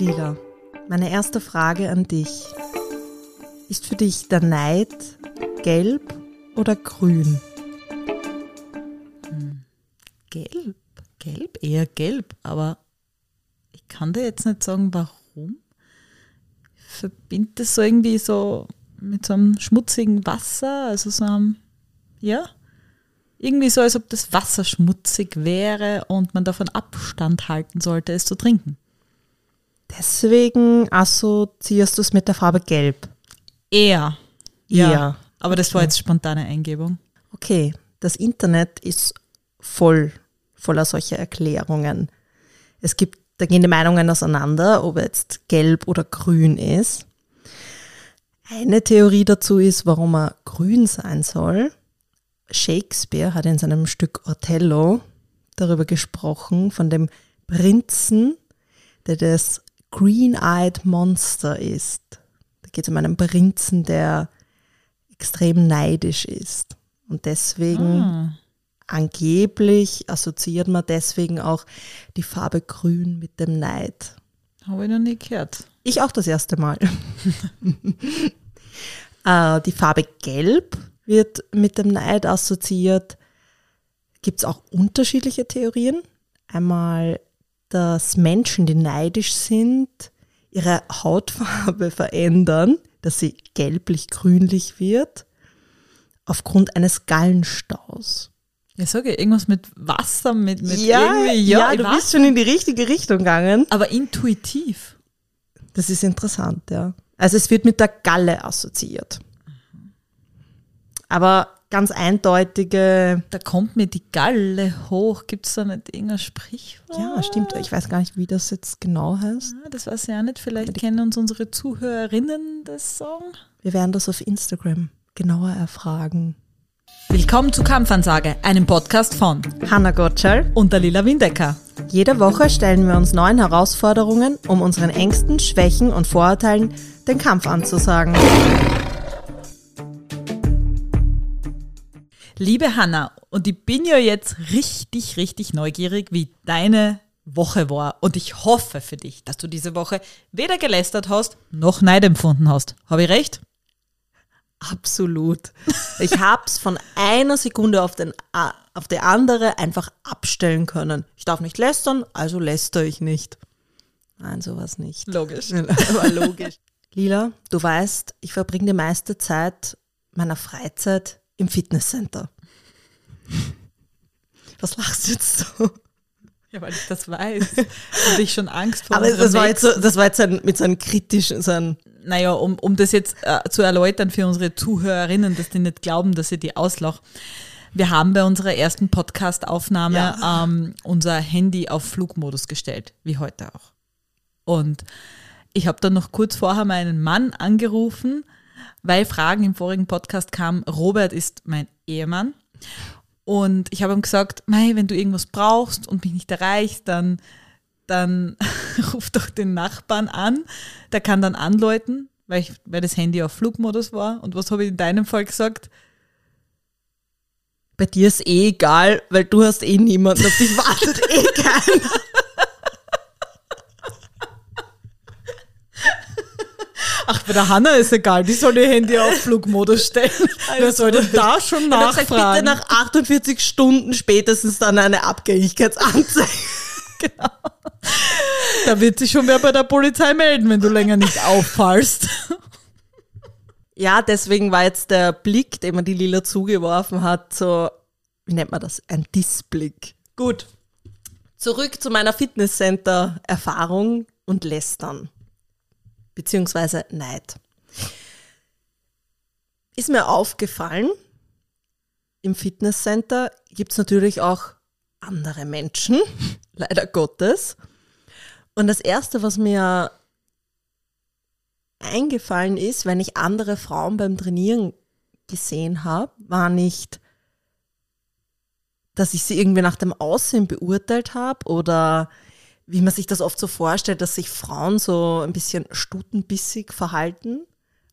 Lila, meine erste Frage an dich. Ist für dich der Neid gelb oder grün? Gelb, gelb, eher gelb, aber ich kann dir jetzt nicht sagen, warum. Ich verbinde das so irgendwie so mit so einem schmutzigen Wasser, also so einem, ja, irgendwie so, als ob das Wasser schmutzig wäre und man davon Abstand halten sollte, es zu trinken. Deswegen assoziierst du es mit der Farbe gelb. Eher. Ja. Eher. Aber das war jetzt spontane Eingebung. Okay, das Internet ist voll voller solcher Erklärungen. Es gibt, da gehen die Meinungen auseinander, ob jetzt gelb oder grün ist. Eine Theorie dazu ist, warum er grün sein soll. Shakespeare hat in seinem Stück Othello darüber gesprochen, von dem Prinzen, der das Green-Eyed Monster ist. Da geht es um einen Prinzen, der extrem neidisch ist. Und deswegen Ah. angeblich assoziiert man deswegen auch die Farbe Grün mit dem Neid. Habe ich noch nie gehört. Ich auch das erste Mal. äh, die Farbe Gelb wird mit dem Neid assoziiert. Gibt es auch unterschiedliche Theorien. Einmal, dass Menschen, die neidisch sind, ihre Hautfarbe verändern, dass sie gelblich-grünlich wird, aufgrund eines Gallenstaus. Ja, sage ich, irgendwas mit Wasser, mit, mit irgendwie, ja, ich du bist schon in die richtige Richtung gegangen. Aber intuitiv. Das ist interessant, ja. Also es wird mit der Galle assoziiert. Aber ganz eindeutige, Da kommt mir die Galle hoch. Gibt es da nicht irgendein Sprichwort? ja, stimmt, ich weiß gar nicht, wie das jetzt genau heißt. Ah, Das weiß ich auch nicht. Vielleicht kennen uns unsere Zuhörerinnen das Song. Wir werden das auf Instagram genauer erfragen. Willkommen zu Kampfansage, einem Podcast von Hanna Gottschall. und der Lila Windecker. Jede Woche stellen wir uns neuen Herausforderungen, um unseren Ängsten, Schwächen und Vorurteilen den Kampf anzusagen. Liebe Hanna, und ich bin ja jetzt richtig, richtig neugierig, wie deine Woche war. Und ich hoffe für dich, dass du diese Woche weder gelästert hast, noch Neid empfunden hast. Habe ich recht? Absolut. Ich hab's von einer Sekunde auf, den, auf die andere einfach abstellen können. Ich darf nicht lästern, also läster ich nicht. Nein, sowas nicht. Logisch. Aber logisch. Lila, du weißt, ich verbringe die meiste Zeit meiner Freizeit im Fitnesscenter. Was lachst du jetzt so? Ja, weil ich das weiß. Und ich schon Angst vor Aber das war jetzt, so, das war jetzt ein, mit so einem kritischen, so ein, naja, um, um das jetzt äh, zu erläutern für unsere Zuhörerinnen, dass die nicht glauben, dass ich die auslach. Wir haben bei unserer ersten Podcast-Aufnahme ähm, unser Handy auf Flugmodus gestellt, wie heute auch. Und ich habe dann noch kurz vorher meinen Mann angerufen, weil Fragen im vorigen Podcast kamen, Robert ist mein Ehemann. Und ich habe ihm gesagt, Mei, wenn du irgendwas brauchst und mich nicht erreichst, dann, dann ruf doch den Nachbarn an. Der kann dann anläuten, weil, ich, weil das Handy auf Flugmodus war. Und was habe ich in deinem Fall gesagt? bei dir ist eh egal, weil du hast eh niemanden, auf dich wartet eh keiner. Ach, bei der Hanna ist egal, die soll ihr Handy auf Flugmodus stellen. Wer soll denn da schon Und dann sag bitte nachfragen? nach 48 Stunden spätestens dann eine Abgängigkeitsanzeige. Da wird sich schon wer bei der Polizei melden, wenn du länger nicht auffallst. Ja, deswegen war jetzt der Blick, den man die Lila zugeworfen hat, so, wie nennt man das? Ein Dissblick. Gut. Zurück zu meiner Fitnesscenter-Erfahrung und Lästern. Beziehungsweise Neid. Ist mir aufgefallen, im Fitnesscenter gibt es natürlich auch andere Menschen, leider Gottes. Und das Erste, was mir eingefallen ist, wenn ich andere Frauen beim Trainieren gesehen habe, war nicht, dass ich sie irgendwie nach dem Aussehen beurteilt habe oder wie man sich das oft so vorstellt, dass sich Frauen so ein bisschen stutenbissig verhalten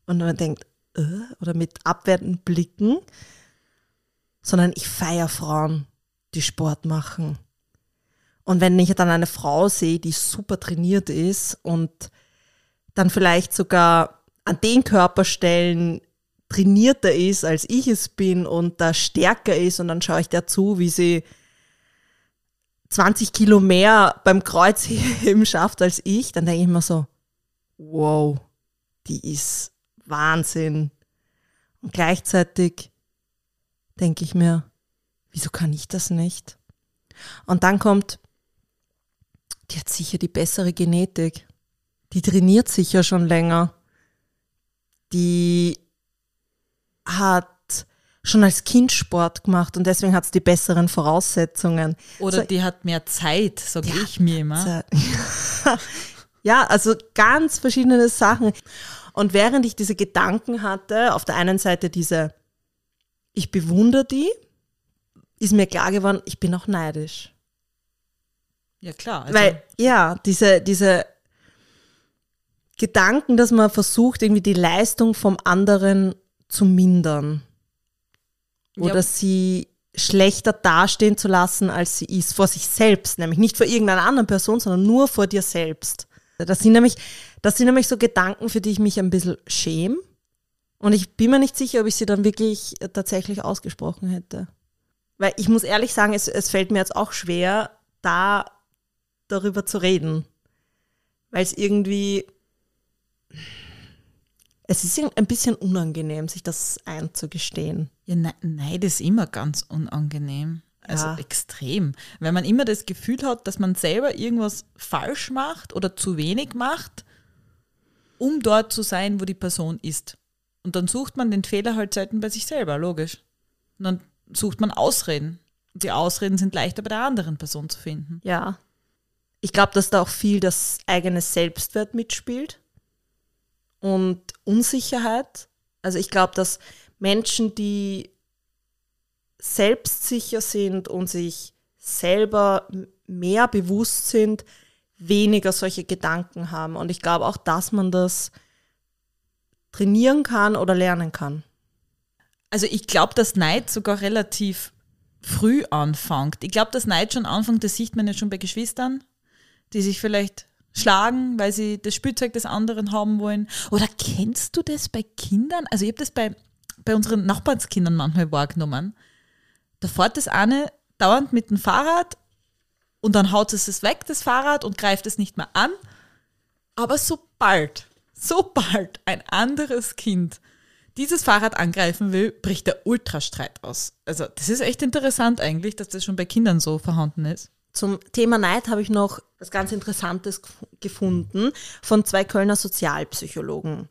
und man denkt, äh, oder mit abwertenden Blicken, sondern ich feiere Frauen, die Sport machen. Und wenn ich dann eine Frau sehe, die super trainiert ist und dann vielleicht sogar an den Körperstellen trainierter ist, als ich es bin und da stärker ist und dann schaue ich der zu, wie sie 20 Kilo mehr beim Kreuzheben schafft als ich, dann denke ich mir so, wow, die ist Wahnsinn. Und gleichzeitig denke ich mir, wieso kann ich das nicht? Und dann kommt, die hat sicher die bessere Genetik. Die trainiert sicher schon länger. Die hat schon als Kind Sport gemacht und deswegen hat es die besseren Voraussetzungen. Oder so, die hat mehr Zeit, sage ich mir immer. ja, also ganz verschiedene Sachen. Und während ich diese Gedanken hatte, auf der einen Seite diese, ich bewundere die, ist mir klar geworden, ich bin auch neidisch. Ja, klar. Also Weil, ja, diese, diese Gedanken, dass man versucht, irgendwie die Leistung vom anderen zu mindern. Oder ja. sie schlechter dastehen zu lassen, als sie ist, vor sich selbst, nämlich nicht vor irgendeiner anderen Person, sondern nur vor dir selbst. Das sind nämlich, das sind nämlich so Gedanken, für die ich mich ein bisschen schäme. Und ich bin mir nicht sicher, ob ich sie dann wirklich tatsächlich ausgesprochen hätte. Weil ich muss ehrlich sagen, es, es fällt mir jetzt auch schwer, da darüber zu reden. Weil es irgendwie, es ist ein bisschen unangenehm, sich das einzugestehen. Ja, ne, Neid ist immer ganz unangenehm. Also ja. extrem. Wenn man immer das Gefühl hat, dass man selber irgendwas falsch macht oder zu wenig macht, um dort zu sein, wo die Person ist. Und dann sucht man den Fehler halt selten bei sich selber, logisch. Und dann sucht man Ausreden. Und die Ausreden sind leichter bei der anderen Person zu finden. Ja. Ich glaube, dass da auch viel das eigene Selbstwert mitspielt und Unsicherheit. Also ich glaube, dass Menschen, die selbstsicher sind und sich selber mehr bewusst sind, weniger solche Gedanken haben. Und ich glaube auch, dass man das trainieren kann oder lernen kann. Also ich glaube, dass Neid sogar relativ früh anfängt. Ich glaube, dass Neid schon anfängt, das sieht man ja schon bei Geschwistern, die sich vielleicht schlagen, weil sie das Spielzeug des anderen haben wollen. Oder kennst du das bei Kindern? Also ich habe das bei, bei unseren Nachbarskindern manchmal wahrgenommen. Da fährt das eine dauernd mit dem Fahrrad und dann haut es es weg, das Fahrrad, und greift es nicht mehr an. Aber sobald, sobald ein anderes Kind dieses Fahrrad angreifen will, bricht der Ultrastreit aus. Also das ist echt interessant eigentlich, dass das schon bei Kindern so vorhanden ist. Zum Thema Neid habe ich noch was ganz Interessantes gefunden von zwei Kölner Sozialpsychologen.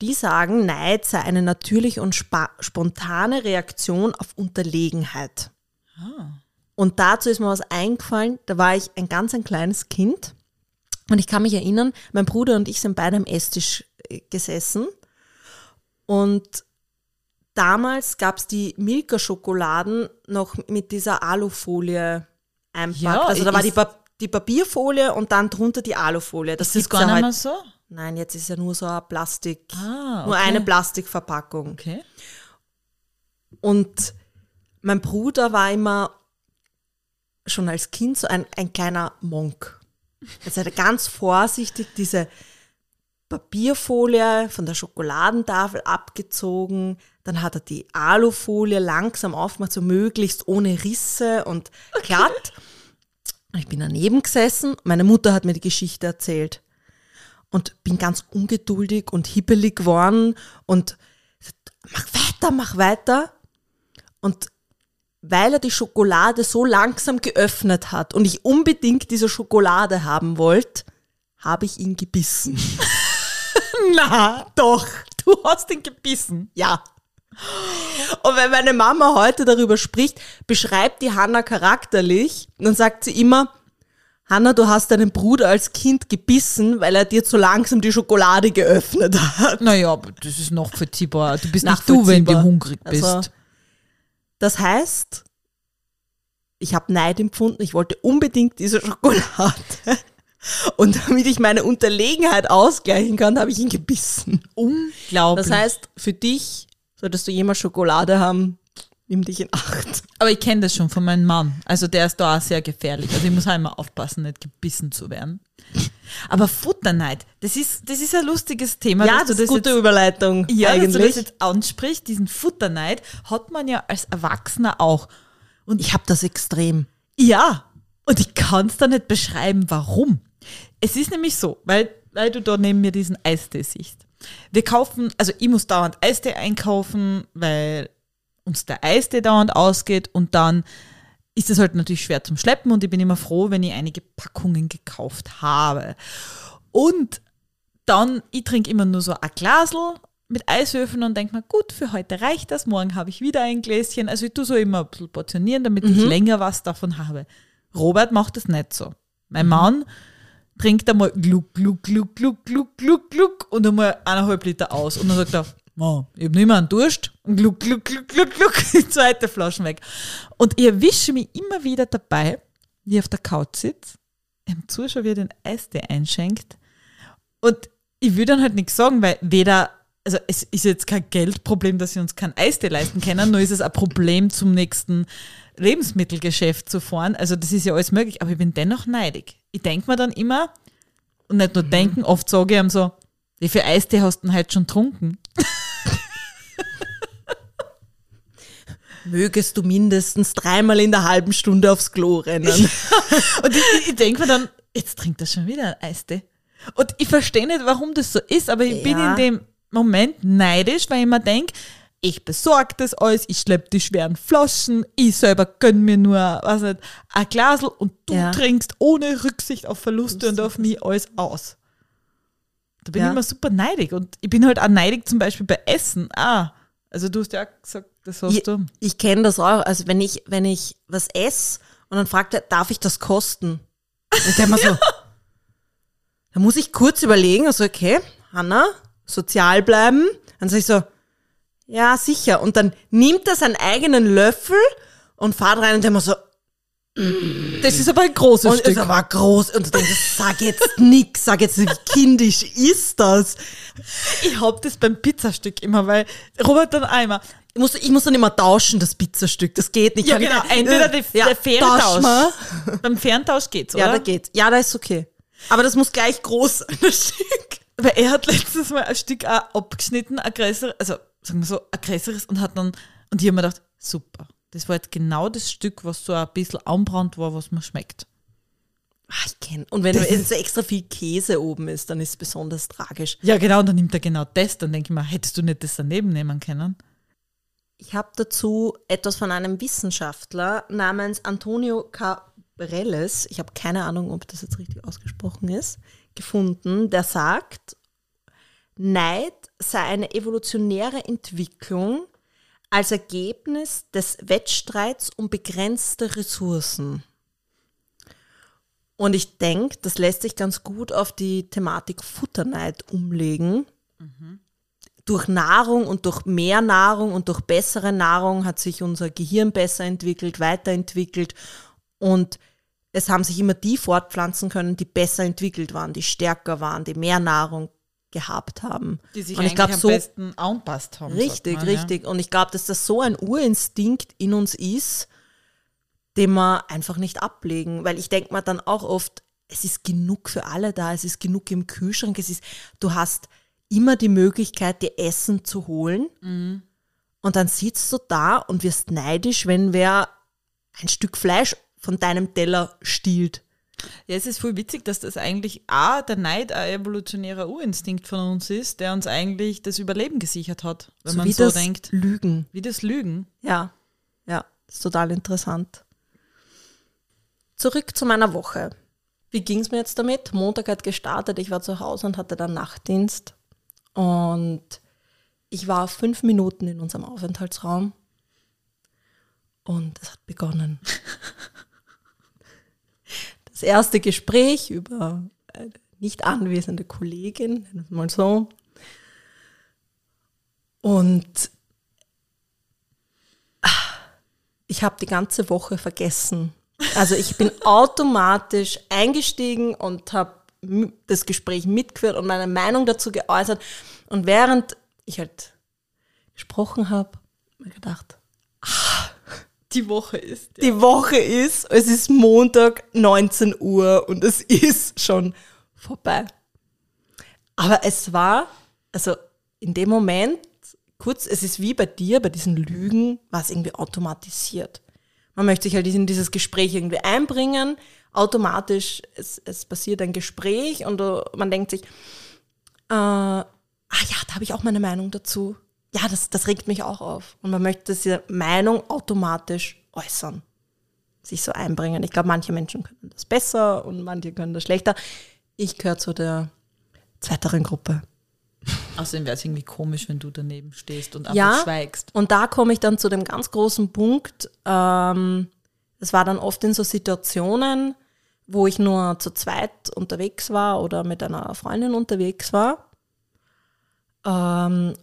Die sagen, Neid sei eine natürliche und spontane Reaktion auf Unterlegenheit. Ah. Und dazu ist mir was eingefallen, da war ich ein ganz ein kleines Kind und ich kann mich erinnern, mein Bruder und ich sind beide am Esstisch äh, gesessen und damals gab es die Milka-Schokoladen noch mit dieser Alufolie einpackt. Ja, also da war die, pa die Papierfolie und dann drunter die Alufolie. Das ist gar nicht mehr so? Nein, jetzt ist ja nur so ein Plastik, ah, okay. nur eine Plastikverpackung. Okay. Und mein Bruder war immer schon als Kind so ein, ein kleiner Monk. Also er hat ganz vorsichtig diese Papierfolie von der Schokoladentafel abgezogen, dann hat er die Alufolie langsam aufgemacht, so möglichst ohne Risse und okay. glatt. Ich bin daneben gesessen, meine Mutter hat mir die Geschichte erzählt und bin ganz ungeduldig und hippelig geworden und mach weiter, mach weiter. Und weil er die Schokolade so langsam geöffnet hat und ich unbedingt diese Schokolade haben wollte, habe ich ihn gebissen. Na, doch, du hast ihn gebissen. Ja. Und wenn meine Mama heute darüber spricht, beschreibt die Hanna charakterlich, dann sagt sie immer, Hanna, du hast deinen Bruder als Kind gebissen, weil er dir zu langsam die Schokolade geöffnet hat. Naja, aber das ist noch verziehbar. Du bist nicht du, wenn du hungrig bist. Also, das heißt, ich habe Neid empfunden, ich wollte unbedingt diese Schokolade. Und damit ich meine Unterlegenheit ausgleichen kann, habe ich ihn gebissen. Unglaublich. Das heißt, für dich solltest du jemals Schokolade haben, nimm dich in Acht. Aber ich kenne das schon von meinem Mann. Also der ist da auch sehr gefährlich. Also ich muss halt immer aufpassen, nicht gebissen zu werden. Aber Futterneid, das ist, das ist ein lustiges Thema. Ja, das ist gute jetzt, Überleitung ja, dass du eigentlich. das jetzt ansprichst, diesen Futterneid hat man ja als Erwachsener auch. ich habe das extrem. Ja, und ich kann es da nicht beschreiben, warum. Es ist nämlich so, weil, weil du da neben mir diesen Eistee siehst. Wir kaufen, also ich muss dauernd Eistee einkaufen, weil uns der Eistee dauernd ausgeht und dann ist es halt natürlich schwer zum Schleppen und ich bin immer froh, wenn ich einige Packungen gekauft habe. Und dann, ich trinke immer nur so ein Glasl mit Eiswürfeln und denke mir, gut, für heute reicht das, morgen habe ich wieder ein Gläschen. Also ich tue so immer ein bisschen portionieren, damit ich länger was davon habe. Robert macht das nicht so. Mein Mann trinkt einmal gluck, gluck, gluck, gluck, gluck, gluck, gluck und einmal eineinhalb Liter aus. Und dann sagt er, oh, ich habe nicht mehr einen Durst. Und gluck, gluck, gluck, gluck, gluck, die zweite Flasche weg. Und ich erwische mich immer wieder dabei, wie ich auf der Couch sitze, ihm zuschaue, wie er den Eistee einschenkt. Und ich will dann halt nichts sagen, weil weder, also es ist jetzt kein Geldproblem, dass wir uns kein Eistee leisten können, nur ist es ein Problem, zum nächsten Lebensmittelgeschäft zu fahren. Also das ist ja alles möglich, aber ich bin dennoch neidig. Ich denke mir dann immer, und nicht nur denken, oft sage ich ihm so, wie viel Eistee hast du denn heute schon getrunken? Mögest du mindestens dreimal in der halben Stunde aufs Klo rennen. Und ich, ich denke mir dann, jetzt trinkt er schon wieder ein Eistee. Und ich verstehe nicht, warum das so ist, aber ich bin Ja. in dem Moment neidisch, weil ich mir denke, ich besorge das alles, ich schleppe die schweren Flaschen, ich selber gönn mir nur, was nicht, ein Glasl und du Ja. trinkst ohne Rücksicht auf Verluste und auf mich alles aus. Da bin Ja. ich immer super neidig und ich bin halt auch neidig zum Beispiel bei Essen. Ah, also du hast ja auch gesagt, das hast Ich, du. ich kenne das auch. Also wenn ich, wenn ich was esse und dann fragt er, darf ich das kosten? Und ich denke mir so, da muss ich kurz überlegen, also okay, Hanna, sozial bleiben. Dann sage ich so, ja, sicher. Und dann nimmt er seinen eigenen Löffel und fahrt rein und denkt mir so, Das ist aber ein großes und Stück. es war groß. Und denkst, sag jetzt nix, sag jetzt, wie kindisch ist das? Ich hab das beim Pizzastück immer, weil Robert dann einmal, Ich muss, ich muss dann immer tauschen, das Pizzastück. Das geht nicht. Ja, genau. Entweder die, Ja, der faire tausch mal. Tausch. Beim fairen Tausch geht's, oder? Ja, da geht's. Ja, da ist okay. Aber das muss gleich groß sein, das Stück. Weil er hat letztes Mal ein Stück auch abgeschnitten, ein größeres, also sagen wir so, ein größeres und hat dann, und ich hab mir gedacht, super. Das war jetzt genau das Stück, was so ein bisschen anbrannt war, was mir schmeckt. Ah, ich kenn. Und wenn jetzt so extra viel Käse oben ist, dann ist es besonders tragisch. Ja, genau, und dann nimmt er genau das. Dann denke ich mir, hättest du nicht das daneben nehmen können? Ich habe dazu etwas von einem Wissenschaftler namens Antonio Cabrelles, ich habe keine Ahnung, ob das jetzt richtig ausgesprochen ist, gefunden, der sagt, Neid sei eine evolutionäre Entwicklung als Ergebnis des Wettstreits um begrenzte Ressourcen. Und ich denke, das lässt sich ganz gut auf die Thematik Futterneid umlegen. Durch Nahrung und durch mehr Nahrung und durch bessere Nahrung hat sich unser Gehirn besser entwickelt, weiterentwickelt und es haben sich immer die fortpflanzen können, die besser entwickelt waren, die stärker waren, die mehr Nahrung gehabt haben. Die sich und ich glaube, am so besten anpasst haben. Richtig, man, ja. richtig. Und ich glaube, dass das so ein Urinstinkt in uns ist, den wir einfach nicht ablegen. Weil ich denke mir dann auch oft, es ist genug für alle da, es ist genug im Kühlschrank, es ist, du hast immer die Möglichkeit, dir Essen zu holen. Mhm. Und dann sitzt du da und wirst neidisch, wenn wer ein Stück Fleisch von deinem Teller stiehlt. Ja, es ist voll witzig, dass das eigentlich A, der Neid ein evolutionärer Urinstinkt von uns ist, der uns eigentlich das Überleben gesichert hat, wenn so man wie so das denkt. Lügen. Wie das Lügen. Ja, ja, ist total interessant. Zurück zu meiner Woche. Wie ging es mir jetzt damit? Montag hat gestartet, ich war zu Hause und hatte dann Nachtdienst. Und ich war fünf Minuten in unserem Aufenthaltsraum. Und es hat begonnen. Das erste Gespräch über eine nicht anwesende Kollegin, nennen wir es mal so. Und ich habe die ganze Woche vergessen. Also ich bin automatisch eingestiegen und habe das Gespräch mitgeführt und meine Meinung dazu geäußert. Und während ich halt gesprochen habe, mir gedacht, ah, Die Woche ist. Ja. Die Woche ist, es ist Montag 19 Uhr und es ist schon vorbei. Aber es war, also in dem Moment, kurz, es ist wie bei dir, bei diesen Lügen, war es irgendwie automatisiert. Man möchte sich halt in dieses Gespräch irgendwie einbringen, automatisch, es, es passiert ein Gespräch und uh, man denkt sich, äh, ah ja, da habe ich auch meine Meinung dazu. Ja, das, das regt mich auch auf. Und man möchte diese Meinung automatisch äußern, sich so einbringen. Ich glaube, manche Menschen können das besser und manche können das schlechter. Ich gehöre zu der zweiteren Gruppe. Außerdem wäre es irgendwie komisch, wenn du daneben stehst und einfach Ja. schweigst. Und da komme ich dann zu dem ganz großen Punkt. Ähm, es war dann oft in so Situationen, wo ich nur zu zweit unterwegs war oder mit einer Freundin unterwegs war. Ähm,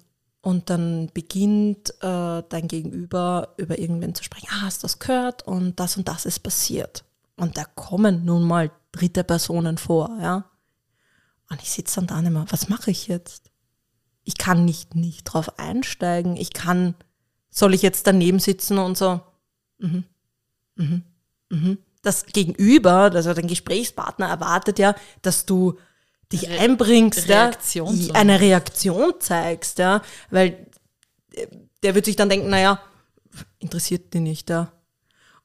und dann beginnt äh, dein Gegenüber über irgendwen zu sprechen. Ah, hast du das gehört? Und das und das ist passiert. Und da kommen nun mal dritte Personen vor, ja. Und ich sitze dann da und immer, was mache ich jetzt? ich kann nicht nicht drauf einsteigen. Ich kann, soll ich jetzt daneben sitzen und so, mhm, mhm, mhm. Das Gegenüber, also dein Gesprächspartner erwartet ja, dass du dich Re- einbringst, Reaktion ja, eine Reaktion zeigst, ja, weil äh, der wird sich dann denken, naja, interessiert die nicht, ja.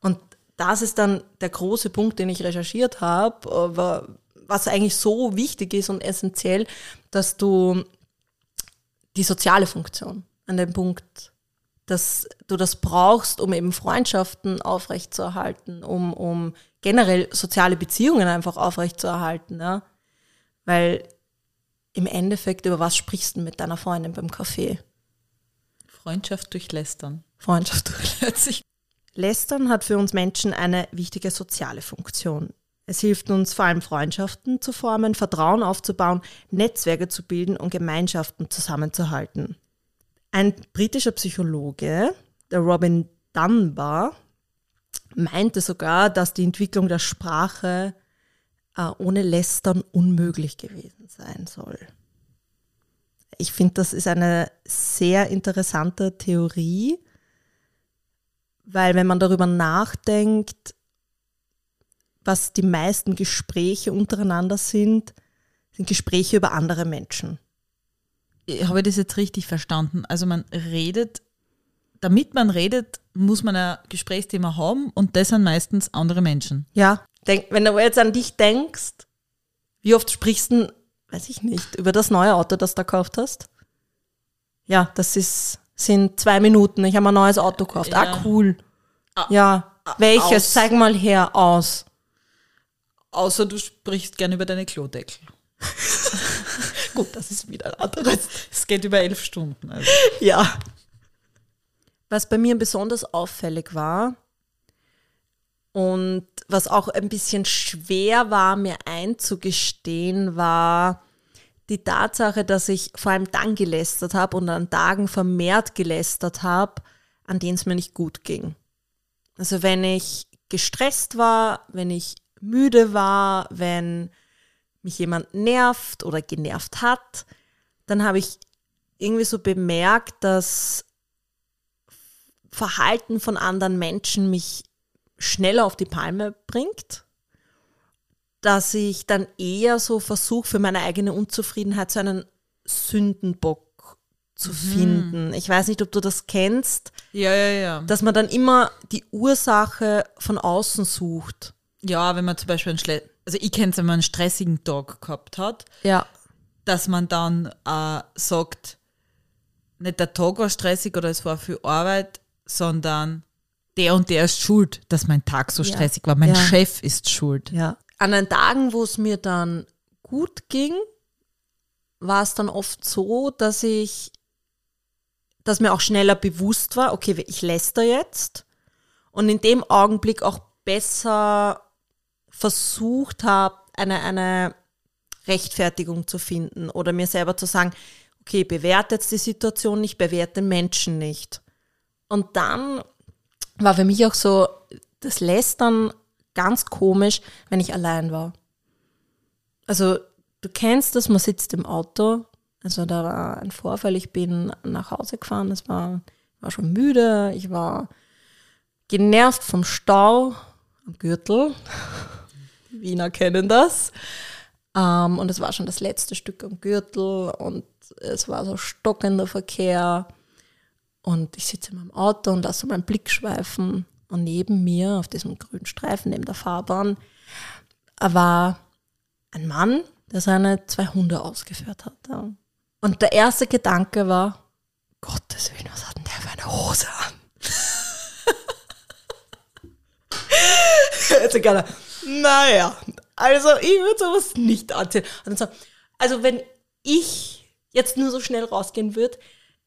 Und das ist dann der große Punkt, den ich recherchiert habe, aber was eigentlich so wichtig ist und essentiell, dass du die soziale Funktion an dem Punkt, dass du das brauchst, um eben Freundschaften aufrechtzuerhalten, um, um generell soziale Beziehungen einfach aufrechtzuerhalten, ja. Weil im Endeffekt, über was sprichst du mit deiner Freundin beim Kaffee? Freundschaft durch Lästern. Freundschaft Hört sich Lästern hat für uns Menschen eine wichtige soziale Funktion. Es hilft uns vor allem Freundschaften zu formen, Vertrauen aufzubauen, Netzwerke zu bilden und Gemeinschaften zusammenzuhalten. Ein britischer Psychologe, der Robin Dunbar, meinte sogar, dass die Entwicklung der Sprache ohne Lästern unmöglich gewesen sein soll. Ich finde, das ist eine sehr interessante Theorie, weil wenn man darüber nachdenkt, was die meisten Gespräche untereinander sind, sind Gespräche über andere Menschen. habe ich das jetzt richtig verstanden? Also man redet, damit man redet, muss man ein Gesprächsthema haben und das sind meistens andere Menschen. Ja, denk, wenn du jetzt an dich denkst, wie oft sprichst du, weiß ich nicht, über das neue Auto, das du gekauft hast? Ja, das ist, sind zwei Minuten. Ich habe ein neues Auto gekauft. Ah, Ja. cool. Ja, welches? aus. Zeig mal her aus. Außer du sprichst gern über deine Klodeckel. Gut, das ist wieder ein anderes. Es geht über elf Stunden. Also. Ja. Was bei mir besonders auffällig war und was auch ein bisschen schwer war, mir einzugestehen, war die Tatsache, dass ich vor allem dann gelästert habe und an Tagen vermehrt gelästert habe, an denen es mir nicht gut ging. Also wenn ich gestresst war, wenn ich müde war, wenn mich jemand nervt oder genervt hat, dann habe ich irgendwie so bemerkt, dass Verhalten von anderen Menschen mich schneller auf die Palme bringt, dass ich dann eher so versuche, für meine eigene Unzufriedenheit so einen Sündenbock zu finden. Ich weiß nicht, ob du das kennst, Ja, ja, ja. dass man dann immer die Ursache von außen sucht. Ja, wenn man zum Beispiel einen Schle also ich kenne es, wenn man einen stressigen Tag gehabt hat, Ja. dass man dann äh, sagt, nicht der Tag war stressig oder es war viel Arbeit, sondern der und der ist schuld, dass mein Tag so Ja. stressig war. Mein Ja. Chef ist schuld. Ja. An den Tagen, wo es mir dann gut ging, war es dann oft so, dass ich, dass mir auch schneller bewusst war, okay, ich läster jetzt und in dem Augenblick auch besser versucht habe, eine, eine Rechtfertigung zu finden oder mir selber zu sagen, okay, bewerte jetzt die Situation nicht, bewerte den Menschen nicht. Und dann war für mich auch so das Lästern ganz komisch, wenn ich allein war. Also du kennst das, man sitzt im Auto, also da war ein Vorfall, ich bin nach Hause gefahren, es war, war schon müde, ich war genervt vom Stau am Gürtel. Die Wiener kennen das. Ähm, und es war schon das letzte Stück am Gürtel und es war so stockender Verkehr. Und ich sitze in meinem Auto und lasse meinen Blick schweifen. Und neben mir, auf diesem grünen Streifen neben der Fahrbahn, war ein Mann, der seine zwei Hunde ausgeführt hatte. Und der erste Gedanke war, Gottes Willen, was hat denn der für eine Hose an? Jetzt gerne, naja, also ich würde sowas nicht anziehen. Also wenn ich jetzt nur so schnell rausgehen würde,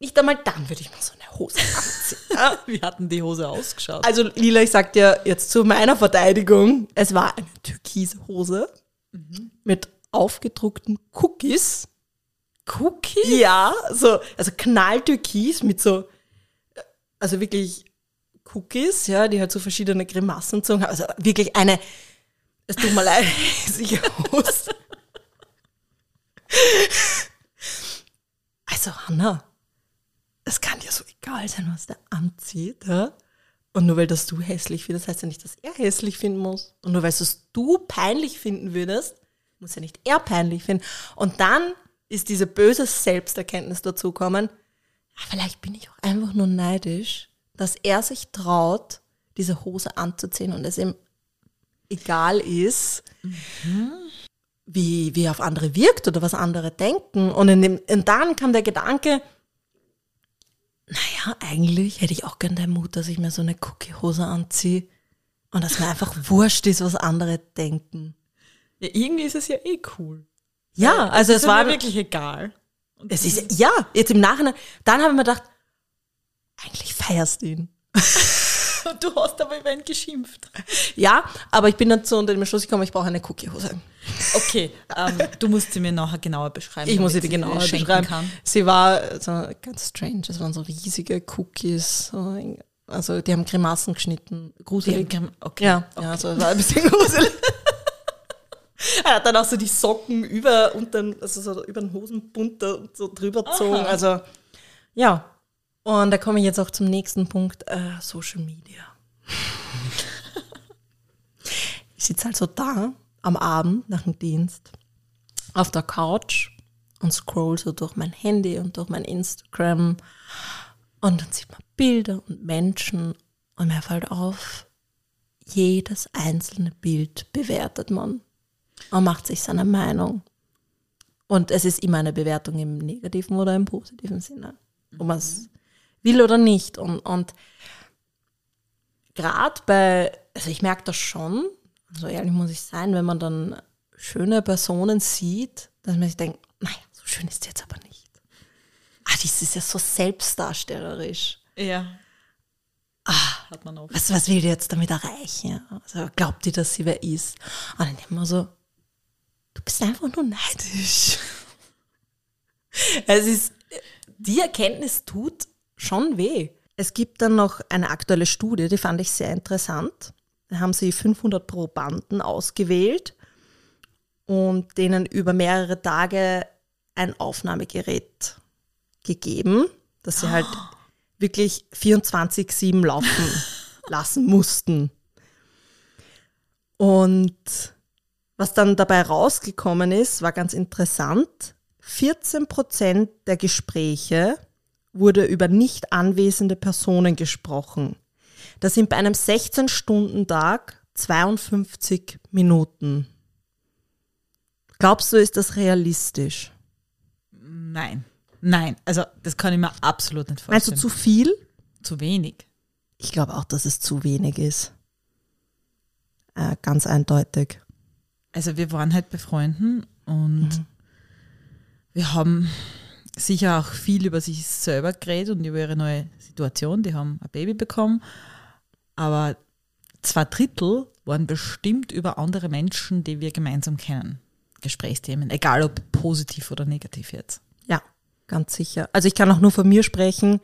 nicht einmal dann würde ich mir so eine Hose anziehen. Ja? Wie hatten die Hose ausgeschaut? Also Lila, ich sag dir jetzt zu meiner Verteidigung, es war eine türkise Hose mit aufgedruckten Cookies. Cookies? Ja, so, also knalltürkis mit so, also wirklich Cookies, ja, die halt so verschiedene Grimassen zogen. Also wirklich eine, es tut mir leid, hässliche Hose. Also Hanna, egal sein, was der anzieht, ja? Und nur weil das du hässlich findest, heißt ja nicht, dass er hässlich finden muss. Und nur weil es du peinlich finden würdest, muss ja nicht er peinlich finden. Und dann ist diese böse Selbsterkenntnis dazukommen, ja, vielleicht bin ich auch einfach nur neidisch, dass er sich traut, diese Hose anzuziehen und es ihm egal ist, wie, wie er auf andere wirkt oder was andere denken. Und, in dem, und dann kam der Gedanke, naja, eigentlich hätte ich auch gern den Mut, dass ich mir so eine Cookie-Hose anziehe und dass mir einfach wurscht ist, was andere denken. Ja, irgendwie ist es ja eh cool. Ja, also es ist war mir wirklich egal. Und Es ist, ja, jetzt im Nachhinein, dann habe ich mir gedacht, eigentlich feierst du ihn. du hast aber über ihn geschimpft. Ja, aber ich bin dann zu unter dem Schluss gekommen, ich brauche eine Cookie-Hose. Okay, ähm, du musst sie mir nachher genauer beschreiben. Ich muss sie dir genauer beschreiben. Kann. Sie war so ganz strange, es waren so riesige Cookies, so, also die haben Grimassen geschnitten, gruselig. Okay. Ja, ja, so es war ein bisschen gruselig. er hat dann auch so die Socken über und dann, also so über den Hosenbund da so drüber gezogen. Also ja. Und da komme ich jetzt auch zum nächsten Punkt, äh, Social Media. ich sitze halt so da am Abend nach dem Dienst auf der Couch und scroll so durch mein Handy und durch mein Instagram und dann sieht man Bilder und Menschen und mir fällt auf, jedes einzelne Bild bewertet man und macht sich seine Meinung. Und es ist immer eine Bewertung im negativen oder im positiven Sinne, man es will oder nicht. Und, und gerade bei, also ich merke das schon, so ehrlich muss ich sein, wenn man dann schöne Personen sieht, dass man sich denkt, naja, so schön ist sie jetzt aber nicht. Ah, das ist ja so selbstdarstellerisch. Ja. Ah, hat man. Was, was will die jetzt damit erreichen? Also glaubt die, dass sie wer ist? Und dann denkt man so, du bist einfach nur neidisch. Es ist, die Erkenntnis tut schon weh. Es gibt dann noch eine aktuelle Studie, die fand ich sehr interessant. Da haben sie 500 Probanden ausgewählt und denen über mehrere Tage ein Aufnahmegerät gegeben, das sie halt wirklich 24-7 laufen lassen mussten. Und was dann dabei rausgekommen ist, war ganz interessant. 14 Prozent der Gespräche wurde über nicht anwesende Personen gesprochen. Das sind bei einem 16-Stunden-Tag 52 Minuten. Glaubst du, ist das realistisch? Nein. Nein, also das kann ich mir absolut nicht vorstellen. zu viel? zu wenig? Ich glaube auch, dass es zu wenig ist. Äh, ganz eindeutig. Also wir waren halt bei Freunden und wir haben sicher auch viel über sich selber geredet und über ihre neue Situation. Die haben ein Baby bekommen, aber zwei Drittel waren bestimmt über andere Menschen, die wir gemeinsam kennen. Gesprächsthemen, egal ob positiv oder negativ jetzt. Ja, ganz sicher. Also ich kann auch nur von mir sprechen.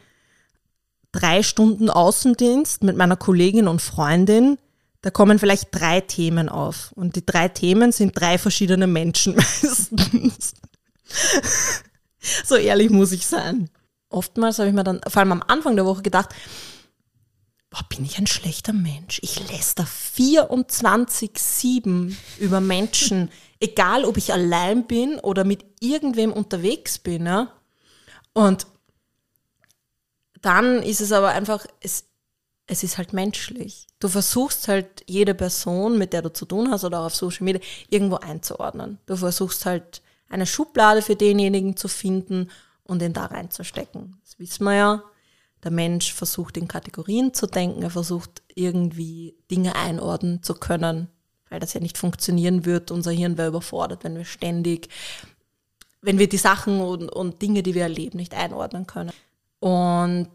Drei Stunden Außendienst mit meiner Kollegin und Freundin, da kommen vielleicht drei Themen auf. Und die drei Themen sind drei verschiedene Menschen meistens. So ehrlich muss ich sein. Oftmals habe ich mir dann, vor allem am Anfang der Woche gedacht, boah, bin ich ein schlechter Mensch? Ich läster 24-7 über Menschen, egal ob ich allein bin oder mit irgendwem unterwegs bin. Ja? Und dann ist es aber einfach, es, es ist halt menschlich. Du versuchst halt jede Person, mit der du zu tun hast oder auch auf Social Media, irgendwo einzuordnen. Du versuchst halt eine Schublade für denjenigen zu finden und ihn da reinzustecken. Das wissen wir ja. Der Mensch versucht in Kategorien zu denken, er versucht irgendwie Dinge einordnen zu können, weil das ja nicht funktionieren wird. Unser Hirn wäre überfordert, wenn wir ständig, wenn wir die Sachen und, und Dinge, die wir erleben, nicht einordnen können. Und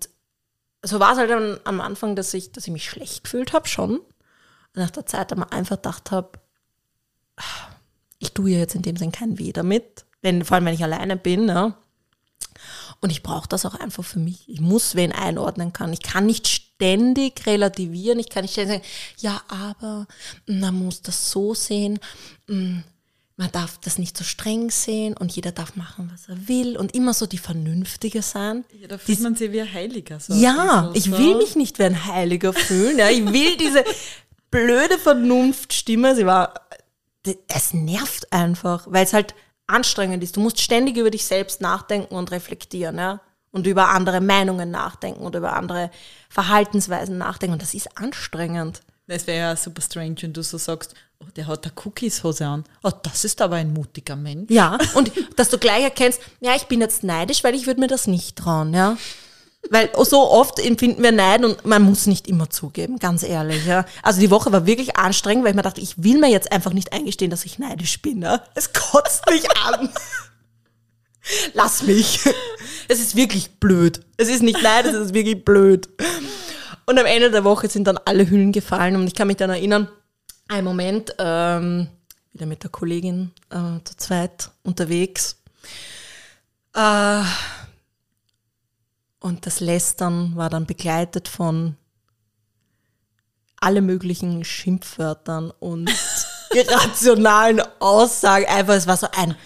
so war es halt dann am Anfang, dass ich, dass ich mich schlecht gefühlt habe, schon. Und nach der Zeit aber einfach gedacht habe, ich tue ja jetzt in dem Sinn kein Weh damit, wenn, vor allem wenn ich alleine bin. Ja. Und ich brauche das auch einfach für mich. Ich muss wen einordnen können. Ich kann nicht ständig relativieren. Ich kann nicht ständig sagen, ja, aber man muss das so sehen. Hm, man darf das nicht so streng sehen und jeder darf machen, was er will und immer so die Vernünftige sein. Ja, da fühlt man sich wie ein Heiliger. So ja, ich will mich nicht wie ein Heiliger fühlen. Ja, ich will diese blöde Vernunftstimme. Sie war, es nervt einfach, weil es halt anstrengend ist. Du musst ständig über dich selbst nachdenken und reflektieren, ja. Und über andere Meinungen nachdenken und über andere Verhaltensweisen nachdenken. Und das ist anstrengend. Das wäre ja super strange, wenn du so sagst, oh, der hat eine Cookies-Hose an. Oh, das ist aber ein mutiger Mensch. Ja, und dass du gleich erkennst, ja, ich bin jetzt neidisch, weil ich würde mir das nicht trauen, ja. Weil so oft empfinden wir Neid und man muss nicht immer zugeben, ganz ehrlich. Ja. Also die Woche war wirklich anstrengend, weil ich mir dachte, ich will mir jetzt einfach nicht eingestehen, dass ich neidisch bin. Ja. Es kotzt mich an. Lass mich. Es ist wirklich blöd. Es ist nicht Neid, es ist wirklich blöd. Und am Ende der Woche sind dann alle Hüllen gefallen und ich kann mich dann erinnern, ein Moment, ähm, wieder mit der Kollegin äh, zu zweit unterwegs. Äh, und das Lästern war dann begleitet von alle möglichen Schimpfwörtern und irrationalen Aussagen. Einfach, es war so ein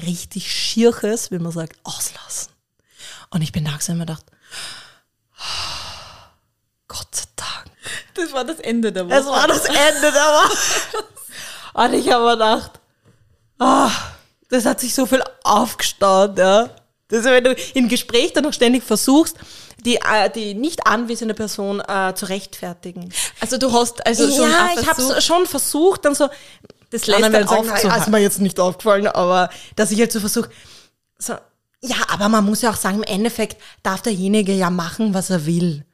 richtig schierches, wie man sagt, auslassen. Und ich bin da gesessen und gedacht, Gott sei Dank. Das war das Ende der Woche. Das war das Ende der Woche. und ich habe mir gedacht, oh, das hat sich so viel aufgestaut, ja. Das ist, wenn du im Gespräch dann noch ständig versuchst, die, äh, die nicht anwesende Person äh, zu rechtfertigen. Also du hast also schon Ja, ich habe schon versucht, dann so das lässt dann aufzuhalten. Also mir jetzt nicht aufgefallen, aber dass ich halt so versuche, so, ja, aber man muss ja auch sagen, im Endeffekt darf derjenige ja machen, was er will.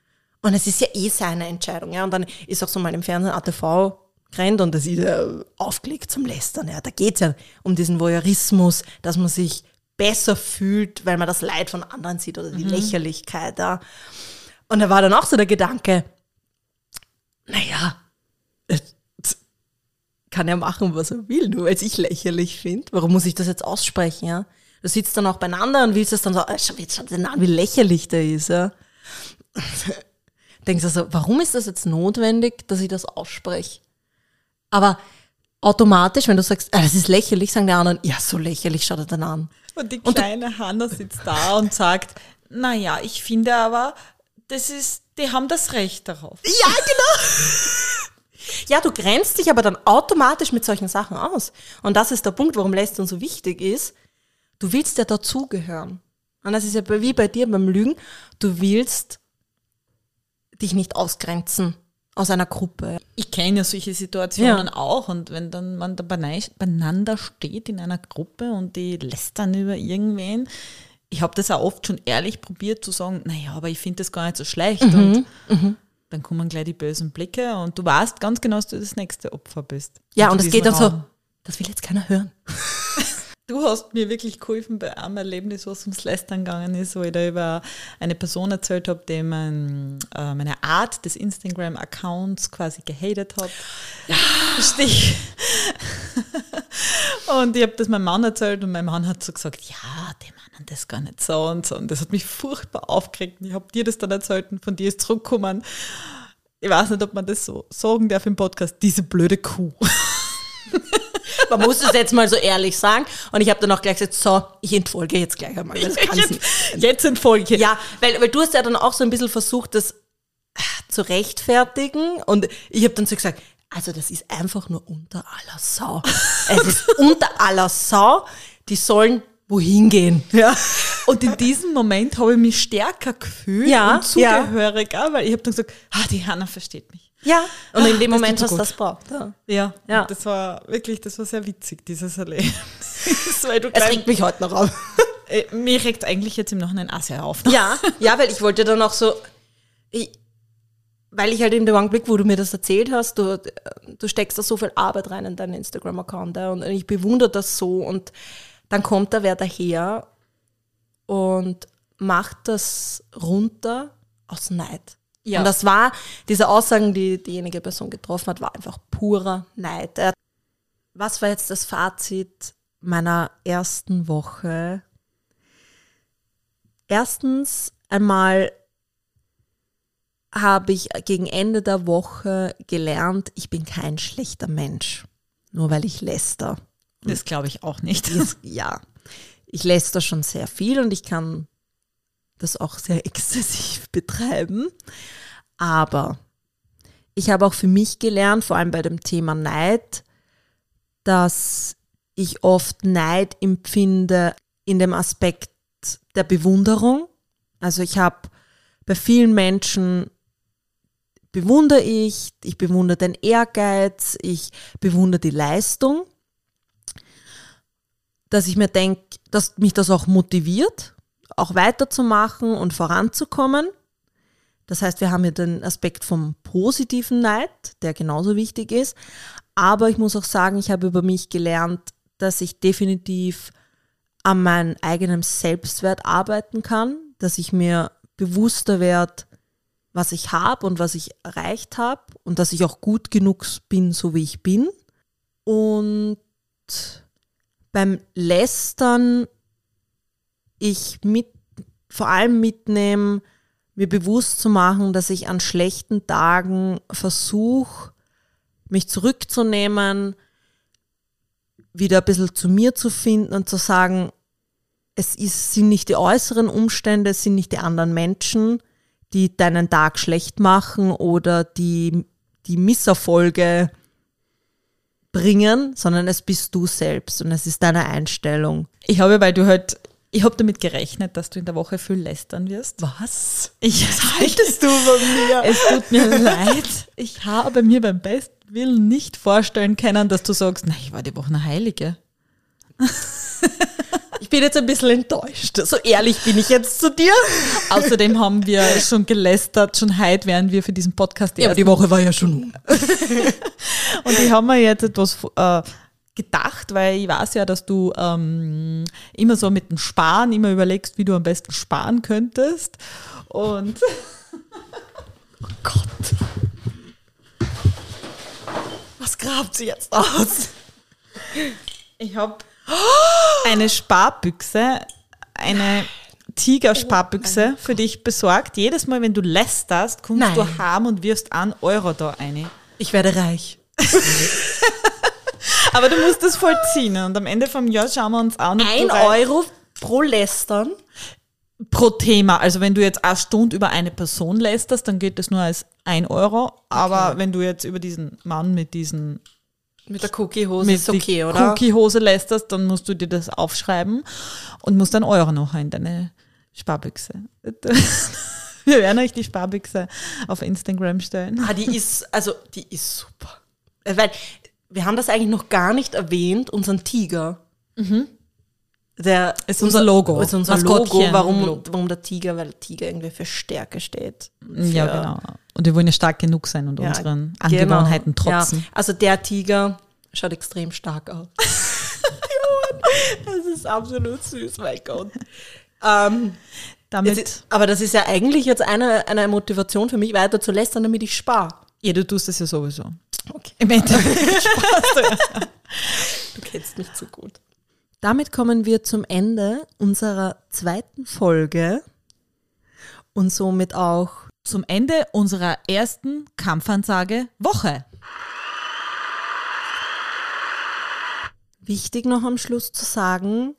Und es ist ja eh seine Entscheidung, ja. Und dann ist auch so mal im Fernsehen ATV gerannt und das ist ja aufgelegt zum Lästern, ja. Da geht's ja um diesen Voyeurismus, dass man sich besser fühlt, weil man das Leid von anderen sieht oder die mhm. Lächerlichkeit. Ja. Und da war dann auch so der Gedanke, naja, kann er machen, was er will, nur weil ich lächerlich finde. Warum muss ich das jetzt aussprechen? Ja? Du sitzt dann auch beieinander und willst das dann so, äh, schau jetzt den an, wie lächerlich der ist. Ja? Denkst du so, warum ist das jetzt notwendig, dass ich das ausspreche? Aber automatisch, wenn du sagst, ah, das ist lächerlich, sagen die anderen, ja, so lächerlich schaut er dann an. Und die kleine und Hanna sitzt da und sagt, naja, ich finde aber, das ist, die haben das Recht darauf. Ja, genau. ja, du grenzt dich aber dann automatisch mit solchen Sachen aus. Und das ist der Punkt, warum Lästern so wichtig ist. Du willst ja dazugehören. Und das ist ja wie bei dir beim Lügen. Du willst dich nicht ausgrenzen aus einer Gruppe. Ich kenne ja solche Situationen ja. auch und wenn dann man da beieinander steht in einer Gruppe und die lästern über irgendwen, ich habe das auch oft schon ehrlich probiert zu sagen, naja, aber ich finde das gar nicht so schlecht mhm. und mhm. dann kommen gleich die bösen Blicke und du weißt ganz genau, dass du das nächste Opfer bist. Ja, und es geht dann so, das will jetzt keiner hören. Du hast mir wirklich geholfen bei einem Erlebnis, was ums Lästern gegangen ist, wo ich da über eine Person erzählt habe, die mein, äh, meine Art des Instagram-Accounts quasi gehatet hat. Ja. Stich. und ich habe das meinem Mann erzählt und mein Mann hat so gesagt, ja, die meinen das gar nicht so und so. Und das hat mich furchtbar aufgeregt. Und ich habe dir das dann erzählt und von dir ist zurückgekommen. Ich weiß nicht, ob man das so sagen darf im Podcast, diese blöde Kuh. Man muss es jetzt mal so ehrlich sagen. Und ich habe dann auch gleich gesagt, so, ich entfolge jetzt gleich einmal. Das jetzt, jetzt entfolge ich. Ja, weil, weil du hast ja dann auch so ein bisschen versucht, das, zu rechtfertigen. Und ich habe dann so gesagt, also das ist einfach nur unter aller Sau. es ist unter aller Sau. Die sollen wohin gehen. Ja. Und in diesem Moment habe ich mich stärker gefühlt Ja, und zugehöriger, weil ich habe dann gesagt, ah, die Hanna versteht mich. Ja. Und in Ah, dem das Moment hast du das braucht. Ja. Ja, Ja. Das war wirklich, das war sehr witzig, dieses Erlebnis. weil du Es regt mich heute noch auf. äh, mir regt eigentlich jetzt im Nachhinein auch sehr auf. Ja, ja, weil ich wollte dann auch so, ich, weil ich halt in dem Augenblick, wo du mir das erzählt hast, du, du steckst da so viel Arbeit rein in deinen Instagram-Account ja, und ich bewundere das so und dann kommt da wer daher und macht das runter aus Neid. Ja. Und das war, diese Aussagen, die diejenige Person getroffen hat, war einfach purer Neid. Er- Was war jetzt das Fazit meiner ersten Woche? Erstens einmal habe ich gegen Ende der Woche gelernt, ich bin kein schlechter Mensch, nur weil ich läster. Das glaube ich auch nicht. Ja, ich läster schon sehr viel und ich kann das auch sehr exzessiv betreiben. Aber ich habe auch für mich gelernt, vor allem bei dem Thema Neid, dass ich oft Neid empfinde in dem Aspekt der Bewunderung. Also ich habe bei vielen Menschen bewundere ich, ich bewundere den Ehrgeiz, ich bewundere die Leistung dass ich mir denke, dass mich das auch motiviert, auch weiterzumachen und voranzukommen. Das heißt, wir haben hier den Aspekt vom positiven Neid, der genauso wichtig ist. Aber ich muss auch sagen, ich habe über mich gelernt, dass ich definitiv an meinem eigenen Selbstwert arbeiten kann, dass ich mir bewusster werde, was ich habe und was ich erreicht habe und dass ich auch gut genug bin, so wie ich bin. Und beim Lästern ich mit, vor allem mitnehme, mir bewusst zu machen, dass ich an schlechten Tagen versuche, mich zurückzunehmen, wieder ein bisschen zu mir zu finden und zu sagen, es ist, sind nicht die äußeren Umstände, es sind nicht die anderen Menschen, die deinen Tag schlecht machen oder die, die Misserfolge bringen, sondern es bist du selbst und es ist deine Einstellung. Ich habe, weil du halt, ich habe damit gerechnet, dass du in der Woche viel lästern wirst. Was? Ich, Haltest du von mir? Es tut mir leid. Ich habe mir beim besten Willen nicht vorstellen können, dass du sagst, na, ich war die Woche eine Heilige. Ich bin jetzt ein bisschen enttäuscht. So ehrlich bin ich jetzt zu dir. Außerdem haben wir schon gelästert, schon heute, während wir für diesen Podcast die ersten- Woche war ja schon. Und ich habe mir jetzt etwas äh, gedacht, weil ich weiß ja, dass du ähm, immer so mit dem Sparen immer überlegst, wie du am besten sparen könntest. Und Gott. Was grabt sie jetzt aus? ich habe eine Sparbüchse, eine Tigersparbüchse für dich besorgt. Jedes Mal, wenn du lästerst, kommst Nein. du heim und wirfst einen Euro da rein. Ich werde reich. Aber du musst das vollziehen und am Ende vom Jahr schauen wir uns an. Ein Euro pro Lästern. pro Thema. Also wenn du jetzt eine Stunde über eine Person lästerst, dann geht das nur als ein Euro. Aber wenn du jetzt über diesen Mann mit diesen Mit der Cookie-Hose mit ist okay, oder? Cookie-Hose lästerst, dann musst du dir das aufschreiben und musst einen Euro noch in deine Sparbüchse. Wir werden euch die Sparbüchse auf Instagram stellen. Ah, die ist, also, die ist super. Äh, Weil, wir haben das eigentlich noch gar nicht erwähnt, unseren Tiger. Der Ist unser Logo. Ist unser. Logo. Warum, warum der Tiger? Weil der Tiger irgendwie für Stärke steht. Ja, Für- genau. Und wir wollen ja stark genug sein und Ja, unseren genau. Angewohnheiten trotzen. Ja, also der Tiger schaut extrem stark aus. das ist absolut süß, mein Gott. Ähm, Damit, ist, aber das ist ja eigentlich jetzt eine, eine Motivation für mich, weiter zu lästern, damit ich spare. ja, du tust das ja sowieso. Okay. Im Endeffekt ja. Du kennst mich zu gut. Damit kommen wir zum Ende unserer zweiten Folge und somit auch zum Ende unserer ersten Kampfansage Woche. wichtig noch am Schluss zu sagen,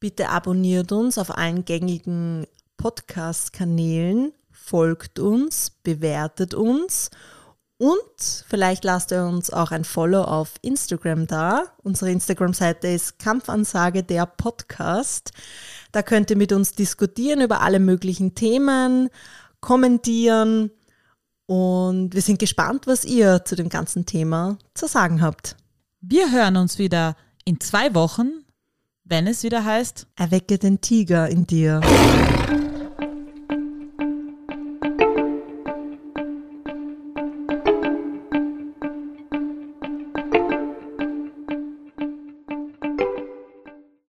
bitte abonniert uns auf allen gängigen Podcast-Kanälen, folgt uns, bewertet uns und vielleicht lasst ihr uns auch ein Follow auf Instagram da. Unsere Instagram-Seite ist Kampfansage der Podcast. Da könnt ihr mit uns diskutieren über alle möglichen Themen, kommentieren und wir sind gespannt, was ihr zu dem ganzen Thema zu sagen habt. Wir hören uns wieder in zwei Wochen, wenn es wieder heißt, erwecke den Tiger in dir.